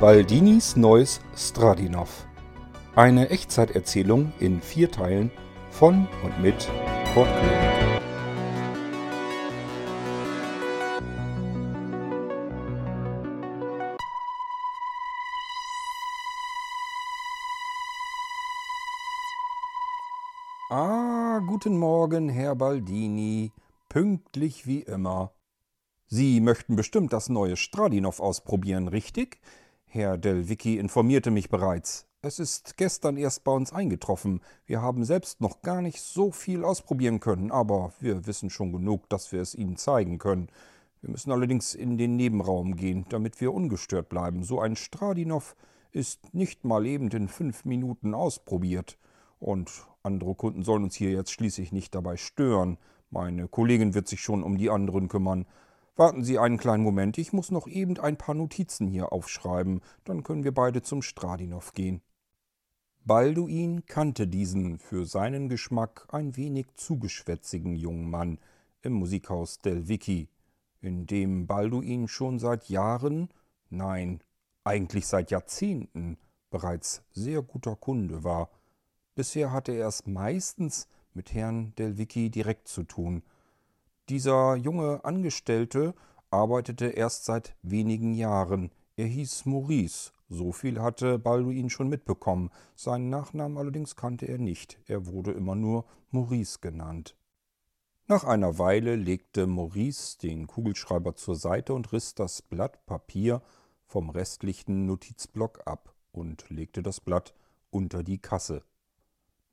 Baldinis neues Stradinov. Eine Echtzeiterzählung in vier Teilen von und mit Kurt König. Ah, guten Morgen, Herr Baldini. Pünktlich wie immer. Sie möchten bestimmt das neue Stradinov ausprobieren, richtig? Herr Delvicki informierte mich bereits. Es ist gestern erst bei uns eingetroffen. Wir haben selbst noch gar nicht so viel ausprobieren können, aber wir wissen schon genug, dass wir es Ihnen zeigen können. Wir müssen allerdings in den Nebenraum gehen, damit wir ungestört bleiben. So ein Stradinov ist nicht mal eben in fünf Minuten ausprobiert. Und andere Kunden sollen uns hier jetzt schließlich nicht dabei stören. Meine Kollegin wird sich schon um die anderen kümmern. Warten Sie einen kleinen Moment, ich muss noch eben ein paar Notizen hier aufschreiben, dann können wir beide zum Stradinow gehen. Balduin kannte diesen für seinen Geschmack ein wenig zugeschwätzigen jungen Mann im Musikhaus Del Vicky, in dem Balduin schon seit Jahren, nein, eigentlich seit Jahrzehnten bereits sehr guter Kunde war. Bisher hatte er es meistens mit Herrn Del Vicky direkt zu tun, dieser junge Angestellte arbeitete erst seit wenigen Jahren. Er hieß Maurice. So viel hatte Balduin schon mitbekommen. Seinen Nachnamen allerdings kannte er nicht. Er wurde immer nur Maurice genannt. Nach einer Weile legte Maurice den Kugelschreiber zur Seite und riss das Blatt Papier vom restlichen Notizblock ab und legte das Blatt unter die Kasse.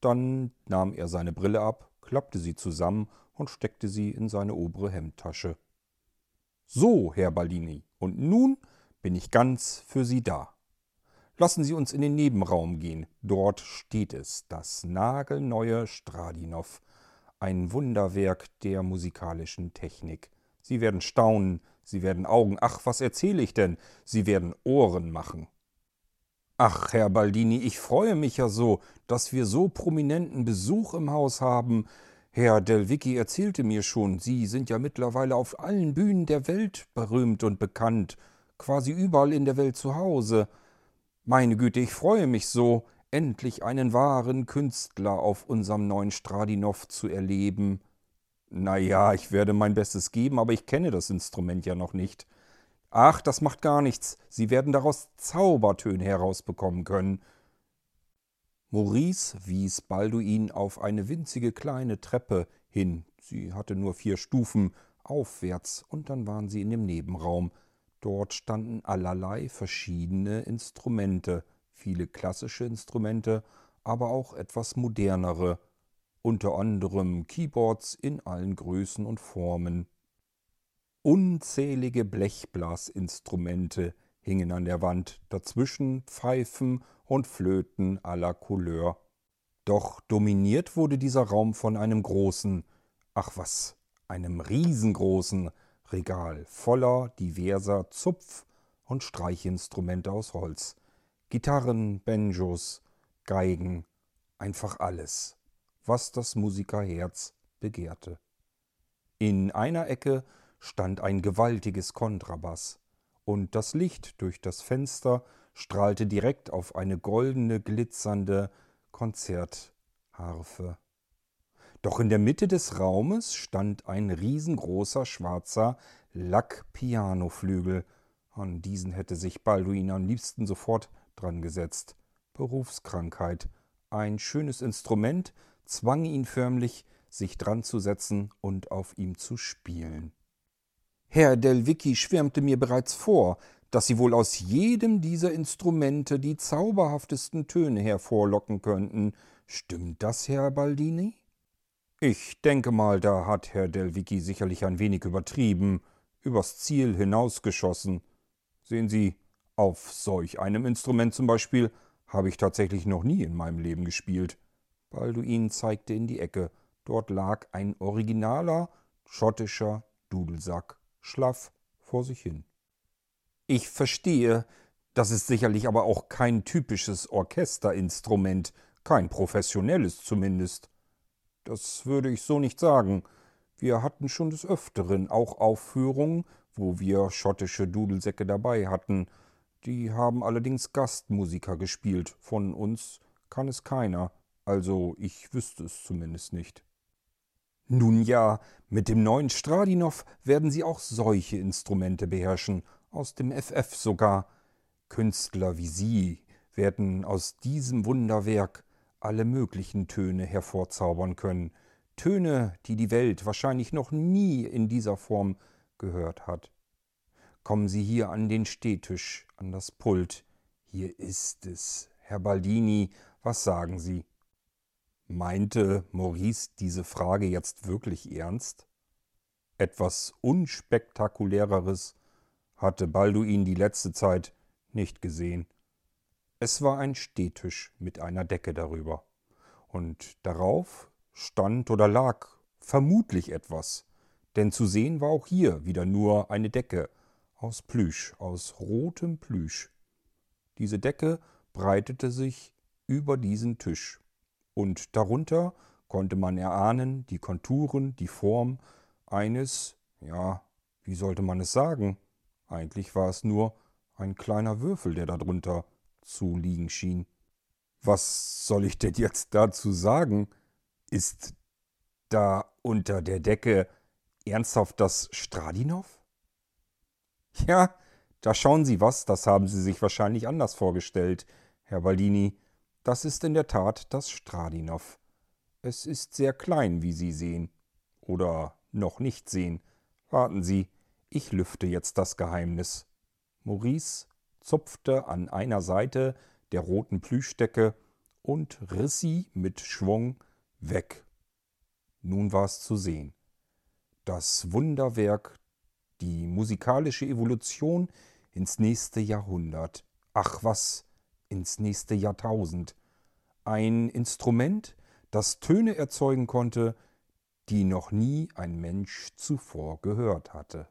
Dann nahm er seine Brille ab, klappte sie zusammen und steckte sie in seine obere Hemdtasche. So, Herr Baldini, und nun bin ich ganz für Sie da. Lassen Sie uns in den Nebenraum gehen. Dort steht es, das nagelneue Stradinow, ein Wunderwerk der musikalischen Technik. Sie werden staunen, Sie werden Augen, ach, was erzähle ich denn? Sie werden Ohren machen. Ach, Herr Baldini, ich freue mich ja so, dass wir so prominenten Besuch im Haus haben. Herr Delvicki erzählte mir schon, Sie sind ja mittlerweile auf allen Bühnen der Welt berühmt und bekannt, quasi überall in der Welt zu Hause. Meine Güte, ich freue mich so, endlich einen wahren Künstler auf unserem neuen Stradinow zu erleben. Na ja, ich werde mein Bestes geben, aber ich kenne das Instrument ja noch nicht. Ach, das macht gar nichts. Sie werden daraus Zaubertöne herausbekommen können. Maurice wies Balduin auf eine winzige kleine Treppe hin. Sie hatte nur vier Stufen aufwärts, und dann waren sie in dem Nebenraum. Dort standen allerlei verschiedene Instrumente, viele klassische Instrumente, aber auch etwas modernere, unter anderem Keyboards in allen Größen und Formen. Unzählige Blechblasinstrumente hingen an der Wand, dazwischen Pfeifen und Flöten aller Couleur. Doch dominiert wurde dieser Raum von einem großen, ach was, einem riesengroßen Regal voller diverser Zupf- und Streichinstrumente aus Holz. Gitarren, Banjos, Geigen, einfach alles, was das Musikerherz begehrte. In einer Ecke stand ein gewaltiges Kontrabass, und das Licht durch das Fenster strahlte direkt auf eine goldene, glitzernde Konzertharfe. Doch in der Mitte des Raumes stand ein riesengroßer schwarzer Lackpianoflügel. An diesen hätte sich Balduin am liebsten sofort dran gesetzt. Berufskrankheit. Ein schönes Instrument zwang ihn förmlich, sich dran zu setzen und auf ihm zu spielen. Herr Delvicki schwärmte mir bereits vor, dass sie wohl aus jedem dieser Instrumente die zauberhaftesten Töne hervorlocken könnten. Stimmt das, Herr Baldini? Ich denke mal, da hat Herr Delvicki sicherlich ein wenig übertrieben, übers Ziel hinausgeschossen. Sehen Sie, auf solch einem Instrument zum Beispiel habe ich tatsächlich noch nie in meinem Leben gespielt. Balduin zeigte in die Ecke. Dort lag ein originaler schottischer Dudelsack, schlaff vor sich hin. Ich verstehe, das ist sicherlich aber auch kein typisches Orchesterinstrument, kein professionelles zumindest. Das würde ich so nicht sagen. Wir hatten schon des Öfteren auch Aufführungen, wo wir schottische Dudelsäcke dabei hatten. Die haben allerdings Gastmusiker gespielt. Von uns kann es keiner. Also ich wüsste es zumindest nicht. Nun ja, mit dem neuen Stradinow werden Sie auch solche Instrumente beherrschen, aus dem FF sogar. Künstler wie Sie werden aus diesem Wunderwerk alle möglichen Töne hervorzaubern können, Töne, die die Welt wahrscheinlich noch nie in dieser Form gehört hat. Kommen Sie hier an den Stehtisch, an das Pult. Hier ist es. Herr Baldini, was sagen Sie? Meinte Maurice diese Frage jetzt wirklich ernst? Etwas Unspektakuläreres hatte Balduin die letzte Zeit nicht gesehen. Es war ein Stehtisch mit einer Decke darüber. Und darauf stand oder lag vermutlich etwas, denn zu sehen war auch hier wieder nur eine Decke aus Plüsch, aus rotem Plüsch. Diese Decke breitete sich über diesen Tisch und darunter konnte man erahnen die Konturen, die Form eines, ja, wie sollte man es sagen? Eigentlich war es nur ein kleiner Würfel, der darunter zu liegen schien. Was soll ich denn jetzt dazu sagen? Ist da unter der Decke ernsthaft das Stradinow? Ja, da schauen Sie was, das haben Sie sich wahrscheinlich anders vorgestellt, Herr Baldini. Das ist in der Tat das Stradinow. Es ist sehr klein, wie Sie sehen. Oder noch nicht sehen. Warten Sie, ich lüfte jetzt das Geheimnis. Maurice zupfte an einer Seite der roten Plüschdecke und riss sie mit Schwung weg. Nun war es zu sehen. Das Wunderwerk, die musikalische Evolution ins nächste Jahrhundert. Ach was, ins nächste Jahrtausend. Ein Instrument, das Töne erzeugen konnte, die noch nie ein Mensch zuvor gehört hatte.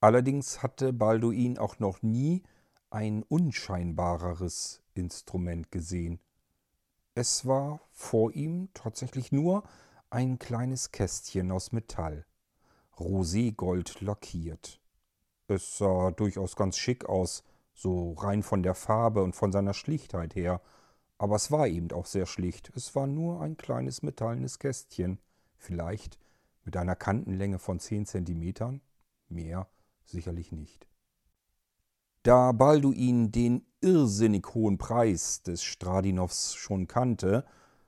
Allerdings hatte Balduin auch noch nie ein unscheinbareres Instrument gesehen. Es war vor ihm tatsächlich nur ein kleines Kästchen aus Metall, roségold lackiert. Es sah durchaus ganz schick aus, so rein von der Farbe und von seiner Schlichtheit her. Aber es war eben auch sehr schlicht. Es war nur ein kleines metallenes Kästchen, vielleicht mit einer Kantenlänge von zehn Zentimetern. Mehr sicherlich nicht. Da Balduin den irrsinnig hohen Preis des Stradinows schon kannte,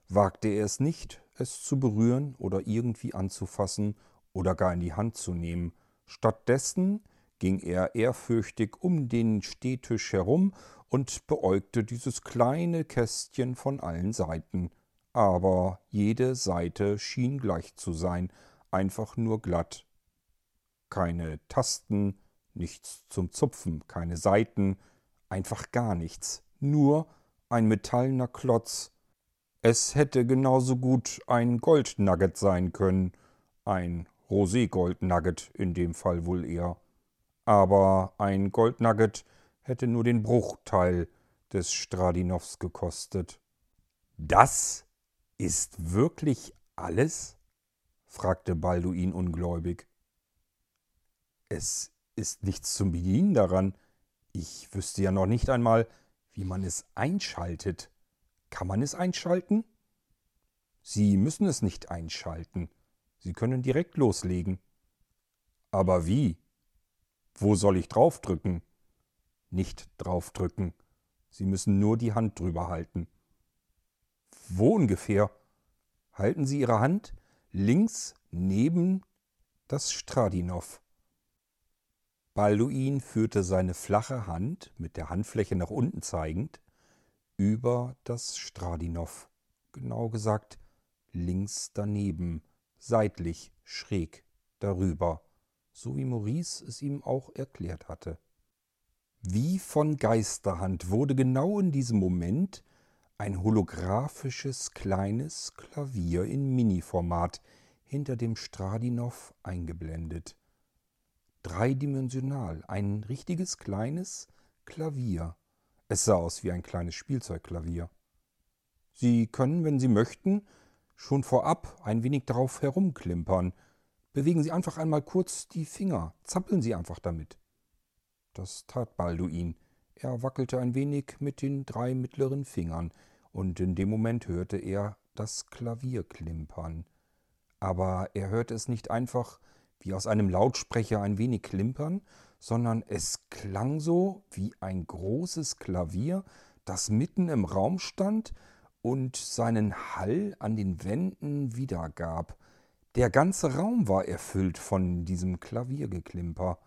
wagte er es nicht, es zu berühren oder irgendwie anzufassen oder gar in die Hand zu nehmen. Stattdessen ging er ehrfürchtig um den Stehtisch herum und beäugte dieses kleine Kästchen von allen Seiten. Aber jede Seite schien gleich zu sein, einfach nur glatt. Keine Tasten, nichts zum Zupfen, keine Saiten, einfach gar nichts, nur ein metallener Klotz. Es hätte genauso gut ein Goldnugget sein können, ein Roségoldnugget in dem Fall wohl eher aber ein Goldnugget hätte nur den Bruchteil des Stradinows gekostet. Das ist wirklich alles? fragte Balduin ungläubig. Es ist nichts zum Bedienen daran. Ich wüsste ja noch nicht einmal, wie man es einschaltet. Kann man es einschalten? Sie müssen es nicht einschalten. Sie können direkt loslegen. Aber wie? Wo soll ich draufdrücken? Nicht draufdrücken. Sie müssen nur die Hand drüber halten. Wo ungefähr? Halten Sie Ihre Hand links neben das Stradinow. Balduin führte seine flache Hand, mit der Handfläche nach unten zeigend, über das Stradinow. Genau gesagt, links daneben, seitlich, schräg darüber so wie Maurice es ihm auch erklärt hatte. Wie von Geisterhand wurde genau in diesem Moment ein holographisches kleines Klavier in Mini-Format hinter dem Stradinow eingeblendet. Dreidimensional, ein richtiges kleines Klavier. Es sah aus wie ein kleines Spielzeugklavier. Sie können, wenn Sie möchten, schon vorab ein wenig darauf herumklimpern, Bewegen Sie einfach einmal kurz die Finger, zappeln Sie einfach damit. Das tat Balduin. Er wackelte ein wenig mit den drei mittleren Fingern, und in dem Moment hörte er das Klavier klimpern. Aber er hörte es nicht einfach wie aus einem Lautsprecher ein wenig klimpern, sondern es klang so wie ein großes Klavier, das mitten im Raum stand und seinen Hall an den Wänden wiedergab. Der ganze Raum war erfüllt von diesem Klaviergeklimper.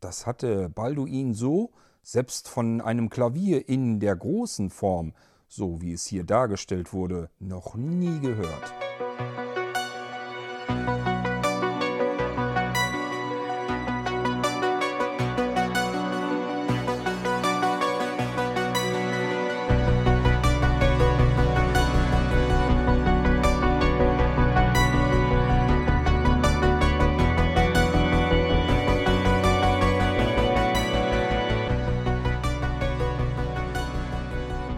Das hatte Balduin so, selbst von einem Klavier in der großen Form, so wie es hier dargestellt wurde, noch nie gehört.